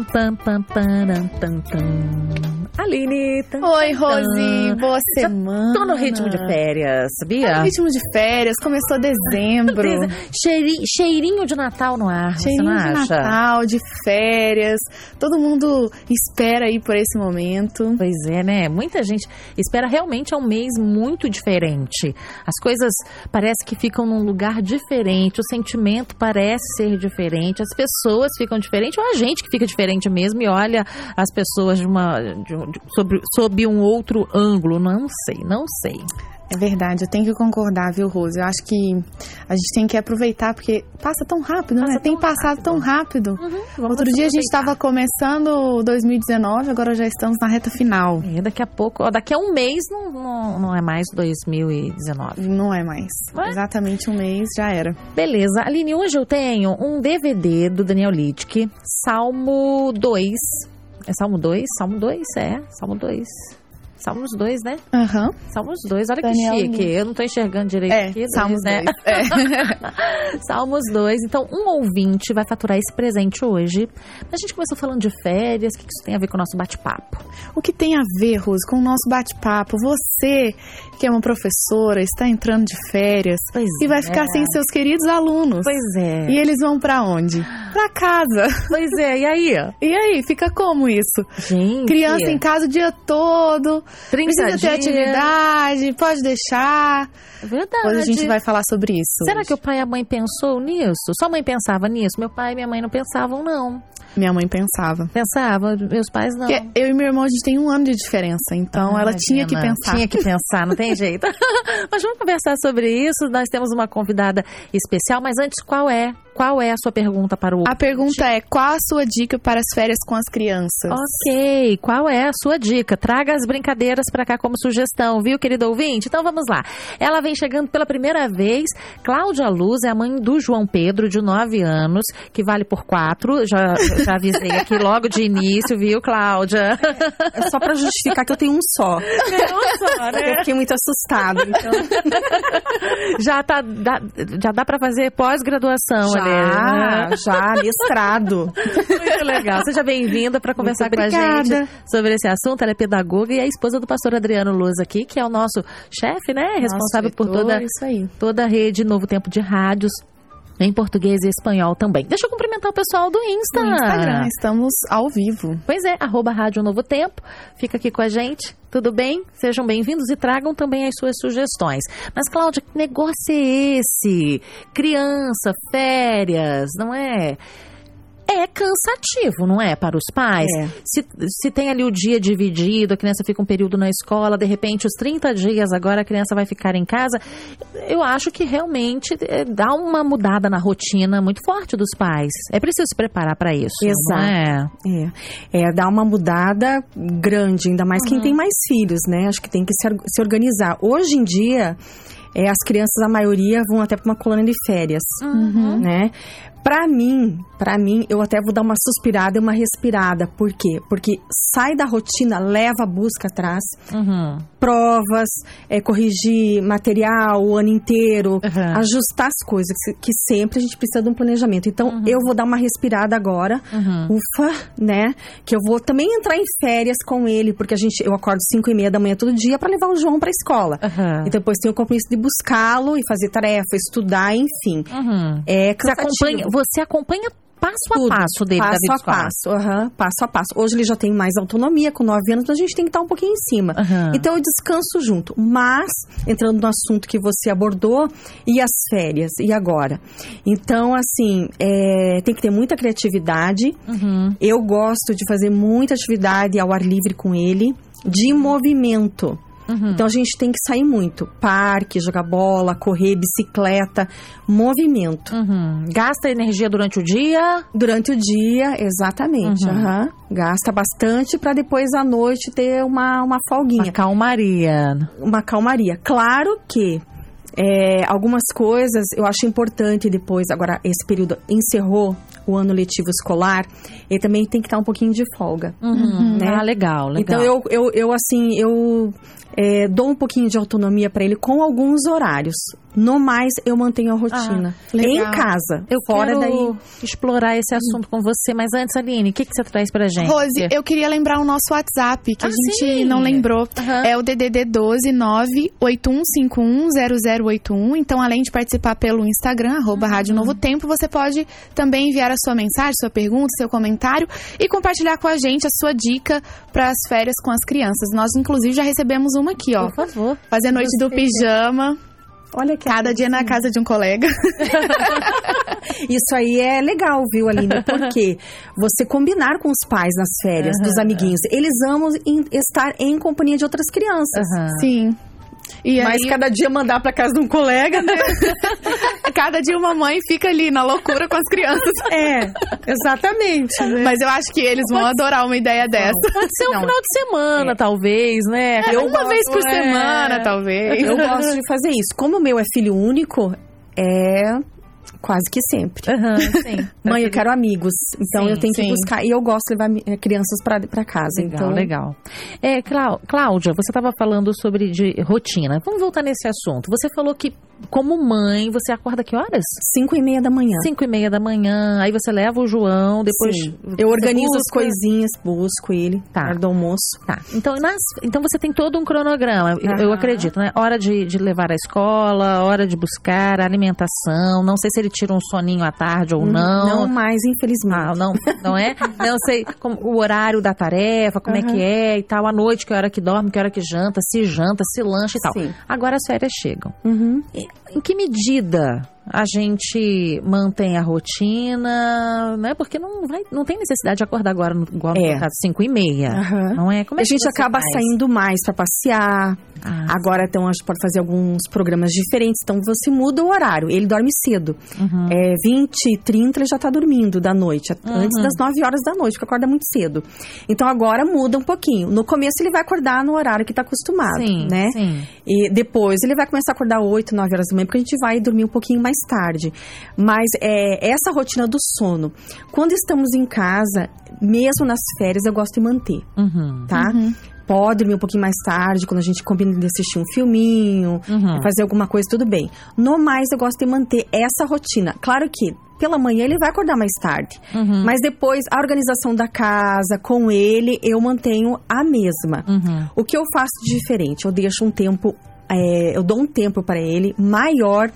Pam, pam, pam, param, tam, tam. Aline. Oi, Rose, boa Já semana. Tô no ritmo de férias, Tá sabia? no ritmo de férias, começou dezembro. Cheiri- cheirinho de Natal no ar, Cheirinho de acha? Natal, de férias. Todo mundo espera aí por esse momento. Pois é, né? Muita gente espera realmente é um mês muito diferente. As coisas parece que ficam num lugar diferente, o sentimento parece ser diferente, as pessoas ficam diferentes, ou a gente que fica diferente mesmo e olha as pessoas de uma, um- de- sobre, sob um outro ângulo. Não sei, não sei. É verdade, eu tenho que concordar, viu, Rose? Eu acho que a gente tem que aproveitar, porque passa tão rápido, Passa né? Tem passado rápido. tão rápido. Vamos Outro dia a gente aproveitar. estava começando 2019, agora já estamos na reta final. É, daqui a pouco, ó, daqui a um mês não, não, não é mais 2019. Não é mais. Não é? Exatamente um mês já era. Beleza, Aline, hoje eu tenho um DVD do Daniel Littke, Salmo 2. É Salmo 2? Salmo 2, é. Salmo 2. Salmos 2, né? Aham. Salmos 2, olha Daniel que chique. Eu não tô enxergando direito É, aqui. Salmos né? 2. É. Salmos 2. Então, um ouvinte vai faturar esse presente hoje. A gente começou falando de férias, o que isso tem a ver com o nosso bate-papo? O que tem a ver, Rose, com o nosso bate-papo? Você, que é uma professora, está entrando de férias Pois e vai é. ficar sem seus queridos alunos. Pois é. E eles vão pra onde? Pra casa. Pois é, e aí? E aí, fica como isso? Gente. Criança em casa o dia todo, 30 precisa ter atividade, pode deixar. Verdade. Hoje a gente vai falar sobre isso. Será hoje. que o pai e a mãe pensou nisso? Sua mãe pensava nisso? Meu pai e minha mãe não pensavam, não. Minha mãe pensava. Pensava, meus pais não. Porque eu e meu irmão, a gente tem um ano de diferença, então ela tinha que pensar. Tinha que pensar, não tem jeito. mas vamos conversar sobre isso. Nós temos uma convidada especial, mas antes, qual é? Qual é a sua pergunta para o A pergunta é: qual a sua dica para as férias com as crianças? Ok, qual é a sua dica? Traga as brincadeiras para cá como sugestão, viu, querido ouvinte? Então vamos lá. Ela vem chegando pela primeira vez. Cláudia Luz é a mãe do João Pedro, de 9 anos, que vale por 4. Já, já avisei aqui logo de início, viu, Cláudia? É só pra justificar que eu tenho um só. Eu fiquei muito assustada. Então, Já, tá, dá, já dá para fazer pós-graduação já, né? já, mestrado. Muito legal. Seja bem-vinda para conversar Muito com a gente sobre esse assunto. Ela é pedagoga e é a esposa do pastor Adriano Luz aqui, que é o nosso chefe, né? Responsável Nosso por toda, Isso aí. toda a rede Novo Tempo de Rádios. Em português e espanhol também. Deixa eu cumprimentar o pessoal do Insta. No Instagram, estamos ao vivo. Pois é, arroba Rádio Novo Tempo. Fica aqui com a gente. Tudo bem? Sejam bem-vindos e tragam também as suas sugestões. Mas, Cláudia, que negócio é esse? Criança, férias, não é? É cansativo, não é? Para os pais. É. Se, se tem ali o dia dividido, a criança fica um período na escola, de repente, os 30 dias agora a criança vai ficar em casa. Eu acho que realmente é, dá uma mudada na rotina muito forte dos pais. É preciso se preparar para isso. Não é? É, é, dá uma mudada grande, ainda mais quem tem mais filhos, né? Acho que tem que se, se organizar. Hoje em dia, é, as crianças, a maioria, vão até para uma colônia de férias, Uhum. né? Pra mim, para mim, eu até vou dar uma suspirada e uma respirada. Por quê? Porque sai da rotina, leva a busca atrás, Uhum. provas, é, corrigir material o ano inteiro, Uhum. ajustar as coisas, que, sempre a gente precisa de um planejamento. Então, eu vou dar uma respirada agora, Uhum. ufa, né? Que eu vou também entrar em férias com ele, porque a gente, eu acordo 5 e meia da manhã todo dia para levar o João para escola. Uhum. E depois tenho o compromisso de buscá-lo e fazer tarefa, estudar, enfim. Uhum. É Você cansativo. acompanha, você acompanha passo a Tudo. passo dele da passo vida a passo, aham, passo a passo. Hoje ele já tem mais autonomia, com 9 anos, então a gente tem que estar um pouquinho em cima. Aham. Então eu descanso junto. Mas, entrando no assunto que você abordou, e as férias? E agora? Então, assim, é, tem que ter muita criatividade. Uhum. Eu gosto de fazer muita atividade ao ar livre com ele, de movimento. Uhum. Então a gente tem que sair muito. Parque, jogar bola, correr, bicicleta, movimento. Uhum. Gasta energia durante o dia. Durante o dia, exatamente. Uhum. Gasta bastante para depois à noite ter uma, uma folguinha, Uma calmaria. uma calmaria. Claro que é, algumas coisas eu acho importante depois, agora esse período encerrou o ano letivo escolar, ele também tem que estar um pouquinho de folga. Uhum. Né? Ah, legal, legal. Então eu, eu, eu assim, eu é, dou um pouquinho de autonomia para ele com alguns horários. No mais, eu mantenho a rotina. Ah, em casa. Eu fora quero daí. explorar esse assunto com você, mas antes, Aline, o que, que você traz pra gente? Rose, eu queria lembrar o nosso WhatsApp, que Ah, a gente sim. não lembrou. Aham. É o DDD 12 981510081. Então, além de participar pelo Instagram, arroba Uhum. Rádio Novo Tempo, você pode também enviar a sua mensagem, sua pergunta, seu comentário e compartilhar com a gente a sua dica para as férias com as crianças. Nós, inclusive, já recebemos uma aqui, ó. Por favor. Fazer a noite do pijama, Olha que cada dia na casa de um colega. Isso aí é legal, viu, Aline? Porque você combinar com os pais nas férias, dos amiguinhos, eles amam estar em companhia de outras crianças. Aham. Sim. E Mas aí, cada dia mandar pra casa de um colega, né? cada dia uma mãe fica ali na loucura com as crianças. É, exatamente. né? Mas eu acho que eles vão adorar uma ideia dessa. Pode ser um Não. final de semana, talvez, né? Eu uma vez por é. semana, talvez. Eu gosto de fazer isso. Como o meu é filho único, é quase que sempre. Aham, sim. Mãe, eu quero amigos. Então Sim, eu tenho que sim. buscar. E eu gosto de levar eh, crianças pra casa. Legal, então, legal. É, Clá- Cláudia, você estava falando sobre de rotina. Vamos voltar nesse assunto. Você falou que, como mãe, você acorda que horas? Cinco e meia da manhã. Cinco e meia da manhã. Aí você leva o João, depois. Sim. Eu organizo as busca. coisinhas, busco ele Tá. do almoço. Tá. Então, nas- então você tem todo um cronograma, eu- eu acredito, né? Hora de, de levar à escola, hora de buscar, alimentação. Não sei se ele tira um soninho à tarde ou não. Não mais, infelizmente. Ah, não, não é? Não sei como, o horário da tarefa, como é que é e tal. À noite, que hora que dorme, que hora que janta, se janta, se lancha e tal. Sim. Agora as férias chegam. Uhum. Em que medida a gente mantém a rotina, né? Porque não, vai, não tem necessidade de acordar agora, no, igual no É. caso, 5 e meia. Aham. Não é? Como é a gente acaba faz? saindo mais pra passear. Ah, Agora, então, a gente pode fazer alguns programas diferentes. Então, você muda o horário. Ele dorme cedo. uhum. É 20, 30, ele já tá dormindo da noite. Uhum. Antes das 9 horas da noite, porque acorda muito cedo. Então, agora muda um pouquinho. No começo, ele vai acordar no horário que tá acostumado, Sim, né? sim. E depois ele vai começar a acordar 8, 9 horas da manhã, porque a gente vai dormir um pouquinho mais tarde. Mas é, essa rotina do sono, quando estamos em casa, mesmo nas férias, eu gosto de manter, Uhum. tá? Pode dormir um pouquinho mais tarde, quando a gente combina de assistir um filminho, Uhum. fazer alguma coisa, tudo bem. No mais, eu gosto de manter essa rotina. Claro que pela manhã ele vai acordar mais tarde. Uhum. Mas depois, a organização da casa com ele, eu mantenho a mesma. Uhum. O que eu faço de diferente? Eu deixo um tempo. É, eu dou um tempo para ele maior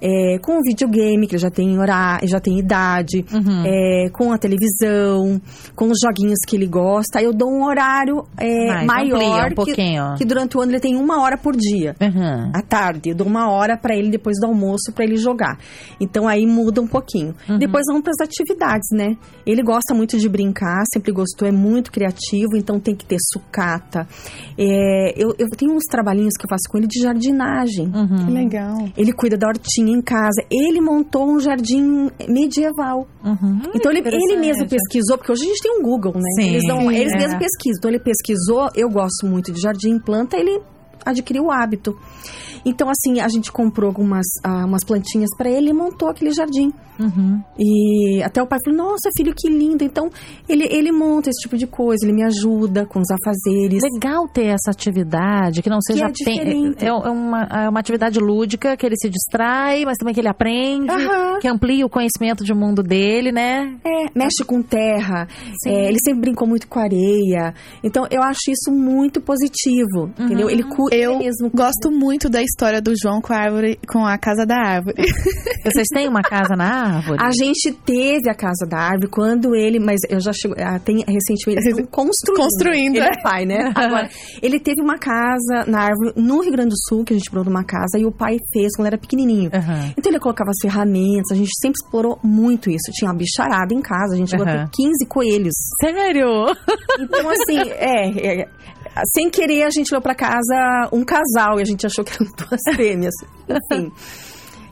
é, com o videogame, que ele já tem horário, já tem idade, Uhum. é, com a televisão, com os joguinhos que ele gosta. Aí eu dou um horário é, Mais, maior amplia um que- que, durante o ano ele tem uma hora por dia. Uhum. À tarde, eu dou uma hora para ele depois do almoço para ele jogar. Então aí muda um pouquinho. Uhum. Depois vamos para as atividades, né? Ele gosta muito de brincar, sempre gostou, é muito criativo, então tem que ter sucata. É, eu, eu tenho uns trabalhinhos que eu faço com ele de jardinagem. Que Uhum. legal. Ele cuida da hortinha em casa. Ele montou um jardim medieval. Uhum. Então ele, ele mesmo pesquisam, porque hoje a gente tem um Google, né? Sim. eles dão, eles É. mesmos pesquisam. Então ele pesquisou, eu gosto muito de jardim, planta, ele adquiriu o hábito. Então, assim, a gente comprou algumas ah, umas plantinhas para ele e montou aquele jardim. Uhum. E até o pai falou: Nossa, filho, que lindo. Então, ele, ele monta esse tipo de coisa, ele me ajuda com os afazeres. Legal ter essa atividade que não seja é ape- diferente. é, é uma, é uma atividade lúdica que ele se distrai, mas também que ele aprende, Aham. que amplia o conhecimento de mundo dele, né? É, mexe com terra. É, ele sempre brincou muito com areia. Então, eu acho isso muito positivo. Entendeu? Ele cuida Eu mesmo. gosto muito da história do João com a árvore, com a casa da árvore. Vocês têm uma casa na árvore? A gente teve a casa da árvore quando ele, mas eu já chego, ah, tem recentemente eles estão construindo. Construindo, Ele é. é pai, né? Agora, ele teve uma casa na árvore no Rio Grande do Sul, que a gente morou numa casa, e o pai fez quando era pequenininho. Aham. Então ele colocava as ferramentas, a gente sempre explorou muito isso. Tinha uma bicharada em casa, a gente chegou a Aham. ter 15 coelhos. Sério? Então, assim, é, é, Sem querer, a gente levou pra casa um casal e a gente achou que eram duas fêmeas. Enfim.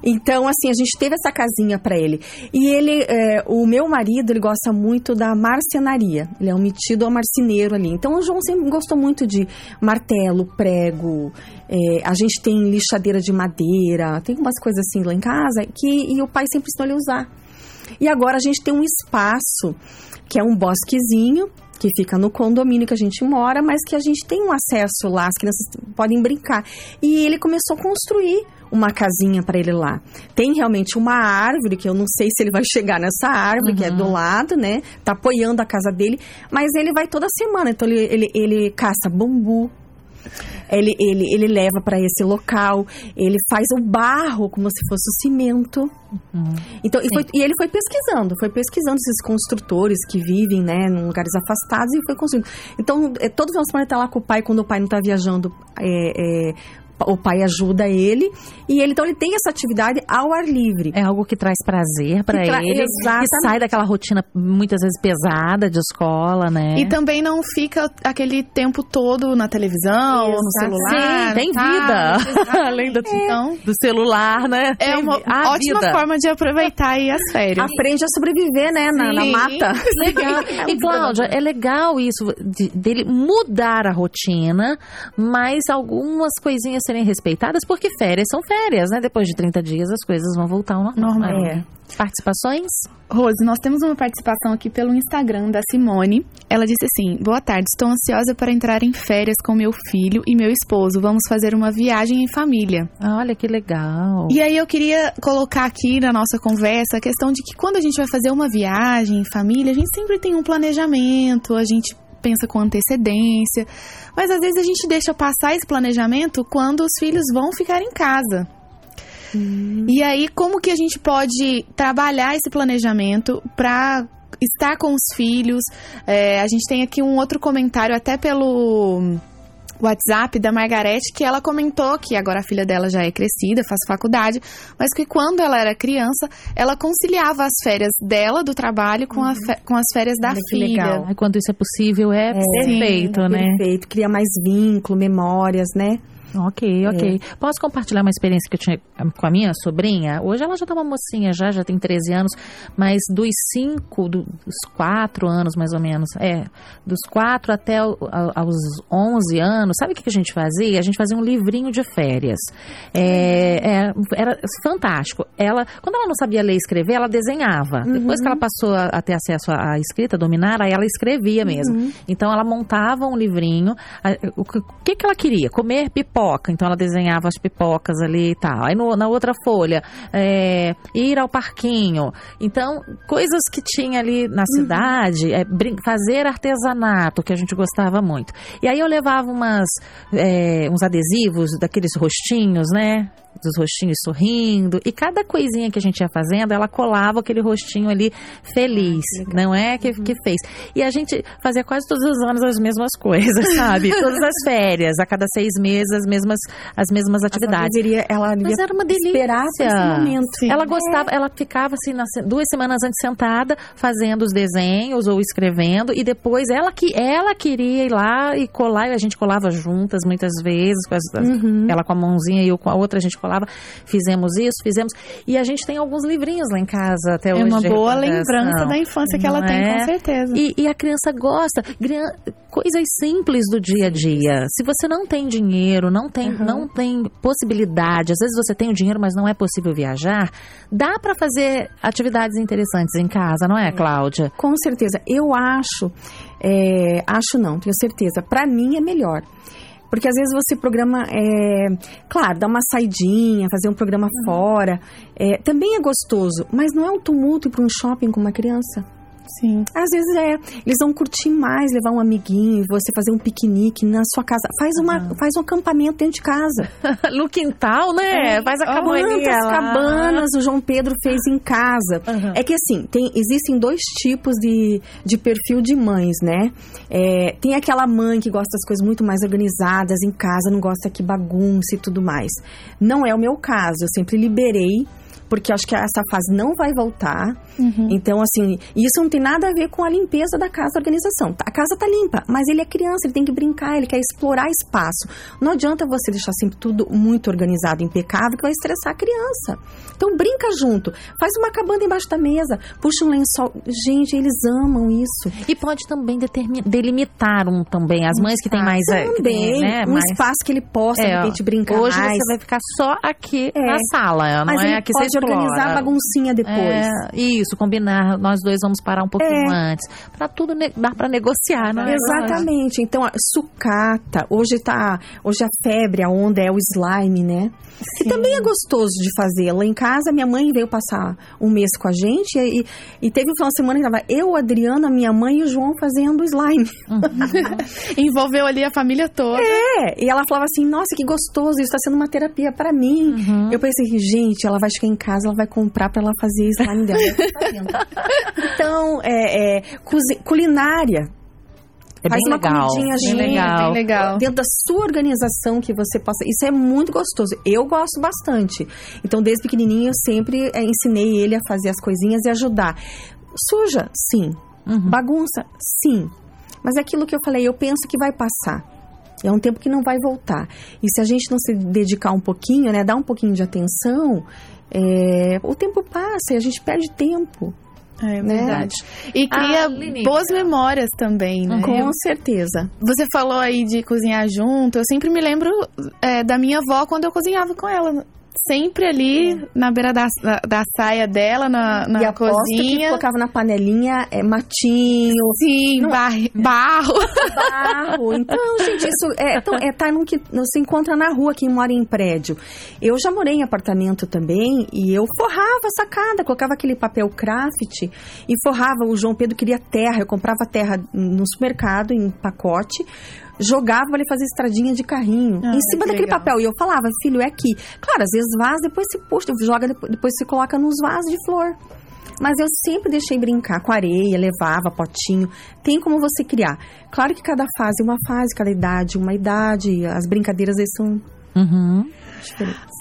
Então, assim, a gente teve essa casinha pra ele. E ele, é, o meu marido, ele gosta muito da marcenaria. Ele é um metido ao marceneiro ali. Então, o João sempre gostou muito de martelo, prego. é, a gente tem lixadeira de madeira. Tem umas coisas assim lá em casa que e o pai sempre ensinou ele a usar. E agora a gente tem um espaço que é um bosquezinho que fica no condomínio que a gente mora, mas que a gente tem um acesso lá, as crianças podem brincar. E ele começou a construir uma casinha para ele lá. Tem realmente uma árvore, que eu não sei se ele vai chegar nessa árvore, uhum. que é do lado, né? Tá apoiando a casa dele, mas ele vai toda semana. Então ele, ele, ele caça bambu, ele, ele, ele leva para esse local, ele faz o barro como se fosse o cimento. Uhum. Então, e, foi, e, ele foi pesquisando, foi pesquisando esses construtores que vivem, né, em lugares afastados e foi construindo. Então, é, todo final de semana tá lá com o pai, quando o pai não está viajando é, é, o pai ajuda ele e ele então ele tem essa atividade ao ar livre. É algo que traz prazer para tra ele, exatamente. que sai daquela rotina muitas vezes pesada de escola, né? E também não fica aquele tempo todo na televisão, Exato. no celular. Sim, tem vida. Além do, é. então, do celular, né? É uma ótima vida. forma de aproveitar aí as férias. Aprende a sobreviver, né, na, na mata. Legal. e Cláudia, é legal isso de, dele mudar a rotina, mas algumas coisinhas serem respeitadas, porque férias são férias, né? Depois de 30 dias as coisas vão voltar ao normal. normal. É. Participações? Rose, nós temos uma participação aqui pelo Instagram da Simone. Ela disse assim: Boa tarde, estou ansiosa para entrar em férias com meu filho e meu esposo. Vamos fazer uma viagem em família. Olha que legal. E aí eu queria colocar aqui na nossa conversa a questão de que quando a gente vai fazer uma viagem em família, a gente sempre tem um planejamento, a gente pensa com antecedência, mas às vezes a gente deixa passar esse planejamento quando os filhos vão ficar em casa. Hum. E aí, como que a gente pode trabalhar esse planejamento para estar com os filhos? É, a gente tem aqui um outro comentário, até pelo WhatsApp da Margarete que ela comentou que agora a filha dela já é crescida, faz faculdade, mas que quando ela era criança, ela conciliava as férias dela do trabalho com, uhum. com as férias da Olha filha. Legal. E quando isso é possível, é, é perfeito, sim, né? Perfeito, cria mais vínculo, memórias, né? Ok, ok. É. Posso compartilhar uma experiência que eu tinha com a minha sobrinha? Hoje ela já tá uma mocinha, já, já tem 13 anos, mas dos 5, dos 4 anos mais ou menos, é, dos 4 até aos 11 anos, sabe o que a gente fazia? A gente fazia um livrinho de férias. É, é, era fantástico. Ela, quando ela não sabia ler e escrever, ela desenhava. Uhum. Depois que ela passou a, a, ter acesso à escrita, a dominar, aí ela escrevia mesmo. Uhum. Então ela montava um livrinho. o, o que, que ela queria? Comer pipoca pipoca, então ela desenhava as pipocas ali e tal. Aí no, na outra folha, é, ir ao parquinho. Então, coisas que tinha ali na uhum. cidade, é, fazer artesanato, que a gente gostava muito. E aí eu levava umas, é, uns adesivos daqueles rostinhos, né? Dos rostinhos sorrindo. E cada coisinha que a gente ia fazendo, ela colava aquele rostinho ali feliz, ah, não é? Que, que fez. E a gente fazia quase todos os anos as mesmas coisas, sabe? Todas as férias, a cada seis meses, as mesmas, as mesmas atividades. Ela Mas era uma delícia. Esperar esse momento. Sim. Ela gostava, é. ela ficava assim, nas, duas semanas antes sentada, fazendo os desenhos ou escrevendo, e depois ela que ela queria ir lá e colar, e a gente colava juntas muitas vezes, com as, uhum. ela com a mãozinha e eu com a outra, a gente falava, fizemos isso, fizemos. E a gente tem alguns livrinhos lá em casa até é hoje. É uma boa lembrança da infância que ela é? tem, com é? certeza. E, e a criança gosta. Coisas simples do dia a dia. Se você não tem dinheiro, não tem, uhum. não tem possibilidade, às vezes você tem o dinheiro, mas não é possível viajar, dá para fazer atividades interessantes em casa, não é, Cláudia? Com certeza. Eu acho, é, acho não, tenho certeza. Para mim é melhor. Porque às vezes você programa, é, claro, dá uma saidinha, fazer um programa uhum. fora, é, também é gostoso, mas não é um tumulto para um shopping com uma criança. Sim. Às vezes é, eles vão curtir mais, levar um amiguinho, você fazer um piquenique na sua casa. Faz, uma, faz um acampamento dentro de casa. no quintal, né? É. Faz a cabaninha Quantas cabanas o João Pedro fez em casa. Uhum. É que assim, tem, existem dois tipos de, de perfil de mães, né? É, tem aquela mãe que gosta das coisas muito mais organizadas em casa, não gosta que bagunce e tudo mais. Não é o meu caso, eu sempre liberei porque acho que essa fase não vai voltar. Uhum. Então, assim, isso não tem nada a ver com a limpeza da casa, a organização. A casa tá limpa, mas ele é criança, ele tem que brincar, ele quer explorar espaço. Não adianta você deixar sempre tudo muito organizado, impecável, que vai estressar a criança. Então, brinca junto. Faz uma cabana embaixo da mesa, puxa um lençol. Gente, eles amam isso. E pode também delimitar um também. As mães que têm mais... Eh, também, né, um mais... espaço que ele possa, é, de repente, brincar Hoje mais. você vai ficar só aqui é. na sala, não mas é? Aqui você pode. Organizar a baguncinha depois. É, isso, combinar, nós dois vamos parar um pouquinho É. antes. Pra tudo dar pra negociar, né? Exatamente. Então, a sucata, hoje tá, hoje a febre, a onda é o slime, né? Que também é gostoso de fazer. Lá em casa, minha mãe veio passar um mês com a gente e, e teve um final de semana que tava eu, a Adriana, minha mãe e o João fazendo slime. Envolveu ali a família toda. É, e ela falava assim, nossa, que gostoso, isso tá sendo uma terapia pra mim. Uhum. Eu pensei, gente, ela vai chegar em casa, ela vai comprar pra ela fazer slime dela. então, é, é, culinária. É Faz bem uma legal. comidinha bem legal. Bem legal. Dentro da sua organização que você possa. Isso é muito gostoso. Eu gosto bastante. Então, desde pequenininho, eu sempre é, ensinei ele a fazer as coisinhas e ajudar. Suja? Sim. Uhum. Bagunça? Sim. Mas é aquilo que eu falei, eu penso que vai passar. É um tempo que não vai voltar. E se a gente não se dedicar um pouquinho, né, dar um pouquinho de atenção, é, o tempo passa e a gente perde tempo. É Né? verdade. E cria Ah, Lini. boas memórias também, né? Com certeza. Você falou aí de cozinhar junto. Eu sempre me lembro é, da minha avó quando eu cozinhava com ela. Sempre ali na beira da, da, da saia dela, na, na e cozinha. colocava na panelinha é, matinho, Sim, bar- barro. barro. Então, gente, isso é, então, é tá no que se encontra na rua quem mora em prédio. Eu já morei em apartamento também e eu forrava a sacada, colocava aquele papel craft e forrava. O João Pedro queria terra, eu comprava terra no supermercado em pacote. Jogava ele fazer estradinha de carrinho Ah, em cima que daquele legal. papel. E eu falava, filho, é aqui. Claro, às vezes vaza, depois se puxa, joga, depois, depois se coloca nos vasos de flor. Mas eu sempre deixei brincar com areia, levava potinho. Tem como você criar. Claro que cada fase é uma fase, cada idade uma idade. As brincadeiras aí são Uhum.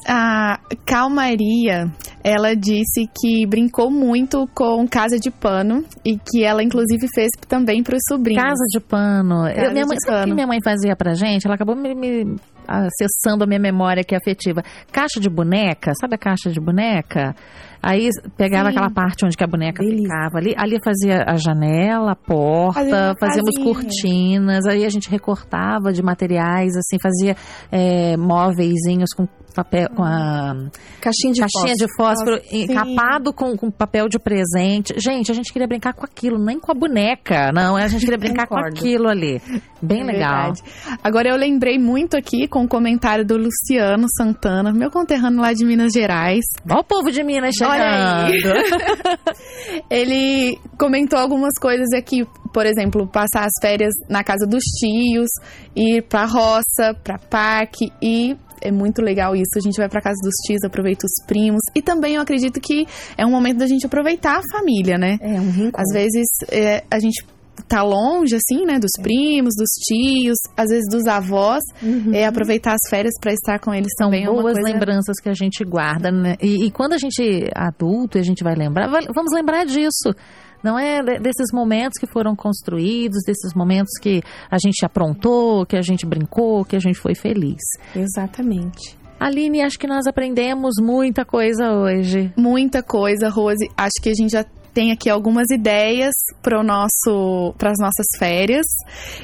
A Calmaria, ela disse que brincou muito com casa de pano e que ela, inclusive, fez também para os sobrinhos. Casa de pano. Casa Eu- minha mãe, de sabe o que minha mãe fazia pra gente? Ela acabou me, me acessando a minha memória aqui afetiva. Caixa de boneca, sabe a caixa de boneca? Aí pegava Sim. aquela parte onde a boneca Delícia. ficava ali. Ali fazia a janela, a porta, Fazia fazíamos casinha. cortinas. Aí a gente recortava de materiais, assim, fazia é, móveizinhos com papel, com a Caixinha de caixinha fósforo. de fósforo encapado com, com papel de presente. Gente, a gente queria brincar com aquilo, nem com a boneca, não. A gente queria brincar com aquilo ali. Bem É legal. verdade. Agora eu lembrei muito aqui com o comentário do Luciano Santana, meu conterrâneo lá de Minas Gerais. Olha o povo de Minas chegando. Ele comentou algumas coisas aqui, por exemplo, passar as férias na casa dos tios, ir pra roça, pra parque e é muito legal isso. A gente vai pra casa dos tios, aproveita os primos e também eu acredito que é um momento da gente aproveitar a família, né? É um reencontro. Às vezes é, a gente tá longe, assim, né? Dos primos, dos tios, às vezes dos avós. É aproveitar as férias pra estar com eles São também. é uma boas coisa- lembranças que a gente guarda, né? E, e quando a gente é adulto e a gente vai lembrar, vai- vamos lembrar disso. Não é de- desses momentos que foram construídos, desses momentos que a gente aprontou, que a gente brincou, que a gente foi feliz. Exatamente. Aline, acho que nós aprendemos muita coisa hoje. Muita coisa, Rose. Acho que a gente já tem aqui algumas ideias para nosso, para as nossas férias.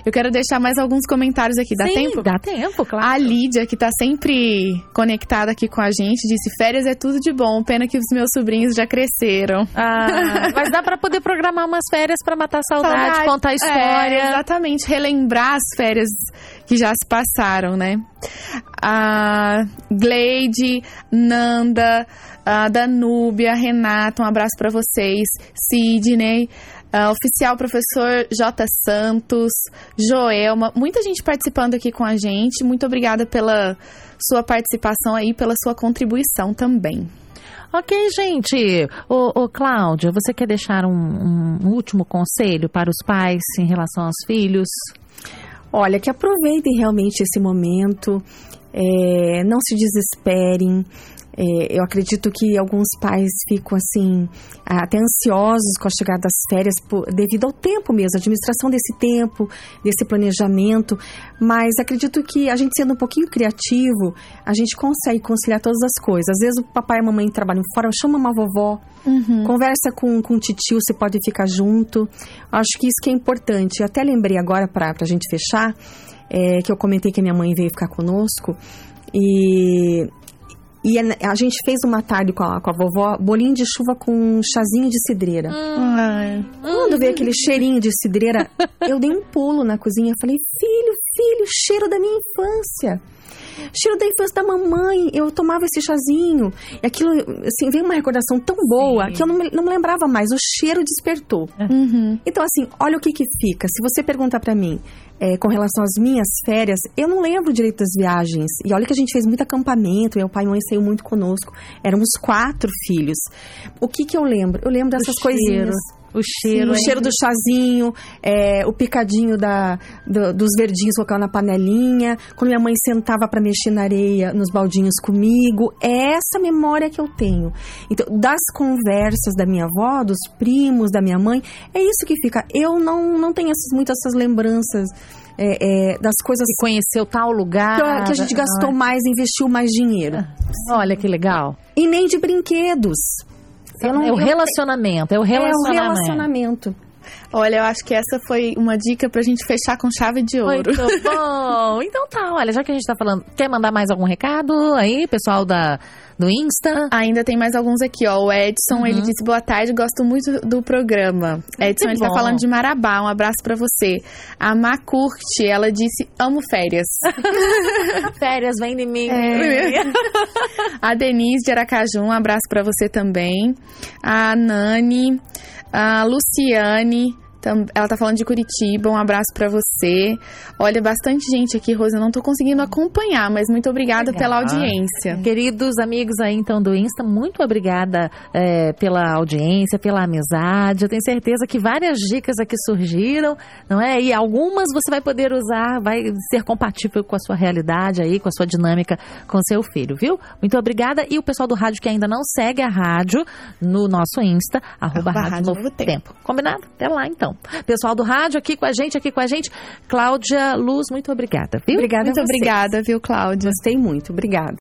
Eu quero deixar mais alguns comentários aqui. Dá Sim, tempo? Dá tempo, claro. A Lídia, que tá sempre conectada aqui com a gente, disse: férias é tudo de bom, pena que os meus sobrinhos já cresceram. Ah, mas dá pra poder programar umas férias pra matar a saudade, contar a É, história. exatamente, relembrar as férias que já se passaram, né? A Gleide, Nanda, a Danúbia, Renata, um abraço pra vocês. Sidney, a oficial professor J. Santos, Joelma, muita gente participando aqui com a gente. Muito obrigada pela sua participação aí, pela sua contribuição também. Ok, gente. Ô, ô Cláudia, você quer deixar um, um último conselho para os pais em relação aos filhos? Olha, que aproveitem realmente esse momento, é, não se desesperem. É, eu acredito que alguns pais ficam assim, até ansiosos com a chegada das férias, por- devido ao tempo mesmo, a administração desse tempo, desse planejamento. Mas acredito que a gente sendo um pouquinho criativo, a gente consegue conciliar todas as coisas. Às vezes o papai e a mamãe trabalham fora, chama uma vovó, Conversa com, com o titio, você pode ficar junto. Acho que isso que é importante. Eu até lembrei agora, para a gente fechar, é, que eu comentei que a minha mãe veio ficar conosco. E E a, a gente fez uma tarde com a, com a vovó, bolinho de chuva com um chazinho de cidreira. Ai. Quando veio aquele cheirinho de cidreira, eu dei um pulo na cozinha. Falei, filho, filho, cheiro da minha infância. Cheiro da infância da mamãe. Eu tomava esse chazinho. E aquilo, assim, veio uma recordação tão boa Sim. que eu não me, não me lembrava mais. O cheiro despertou. Uhum. Então, assim, olha o que que fica. Se você perguntar pra mim é, com relação às minhas férias, eu não lembro direito das viagens. E olha que a gente fez muito acampamento, meu pai e mãe saiu muito conosco. Éramos quatro filhos. O que que eu lembro? Eu lembro dessas O cheiro, Sim, cheiro. o cheiro do chazinho, é, o picadinho da, do- dos verdinhos colocando na panelinha, quando minha mãe sentava pra mexer na areia, nos baldinhos comigo. É essa memória que eu tenho. Então, das conversas da minha avó, dos primos, da minha mãe, é isso que fica. Eu não, não tenho essas, muito essas lembranças é, é, das coisas Que conheceu tal lugar. que, que a gente gastou mais, investiu mais dinheiro. Olha que legal. E nem de brinquedos. Eu não- é o relacionamento, é o É o relacionamento. relacionamento. Olha, eu acho que essa foi uma dica pra gente fechar com chave de ouro. Muito bom. Então tá, olha, já que a gente tá falando, quer mandar mais algum recado aí, pessoal da, do Insta? Ainda tem mais alguns aqui, ó. O Edson, Uhum. ele disse boa tarde, gosto muito do programa. Edson, Que ele tá bom. falando de Marabá, um abraço pra você. A Má curte, ela disse amo férias. Férias, vem em mim. É. A Denise de Aracaju, um abraço pra você também. A Nani, a Luciane, ela tá falando de Curitiba, um abraço pra você. Olha, bastante gente aqui, Rosa, eu não tô conseguindo acompanhar, mas muito obrigada Legal. pela audiência. Queridos amigos aí então do Insta, muito obrigada é, pela audiência, pela amizade. Eu tenho certeza que várias dicas aqui surgiram, não é? E algumas você vai poder usar, vai ser compatível com a sua realidade aí, com a sua dinâmica com seu filho, viu? Muito obrigada. E o pessoal do rádio que ainda não segue a rádio no nosso Insta, arroba, Arroba rádio Rádio Novo Novo tempo. Combinado? Até lá então. Pessoal do rádio aqui com a gente, aqui com a gente. Cláudia Luz, muito obrigada, viu? Obrigada Muito obrigada, viu, Cláudia? Gostei muito. Obrigada.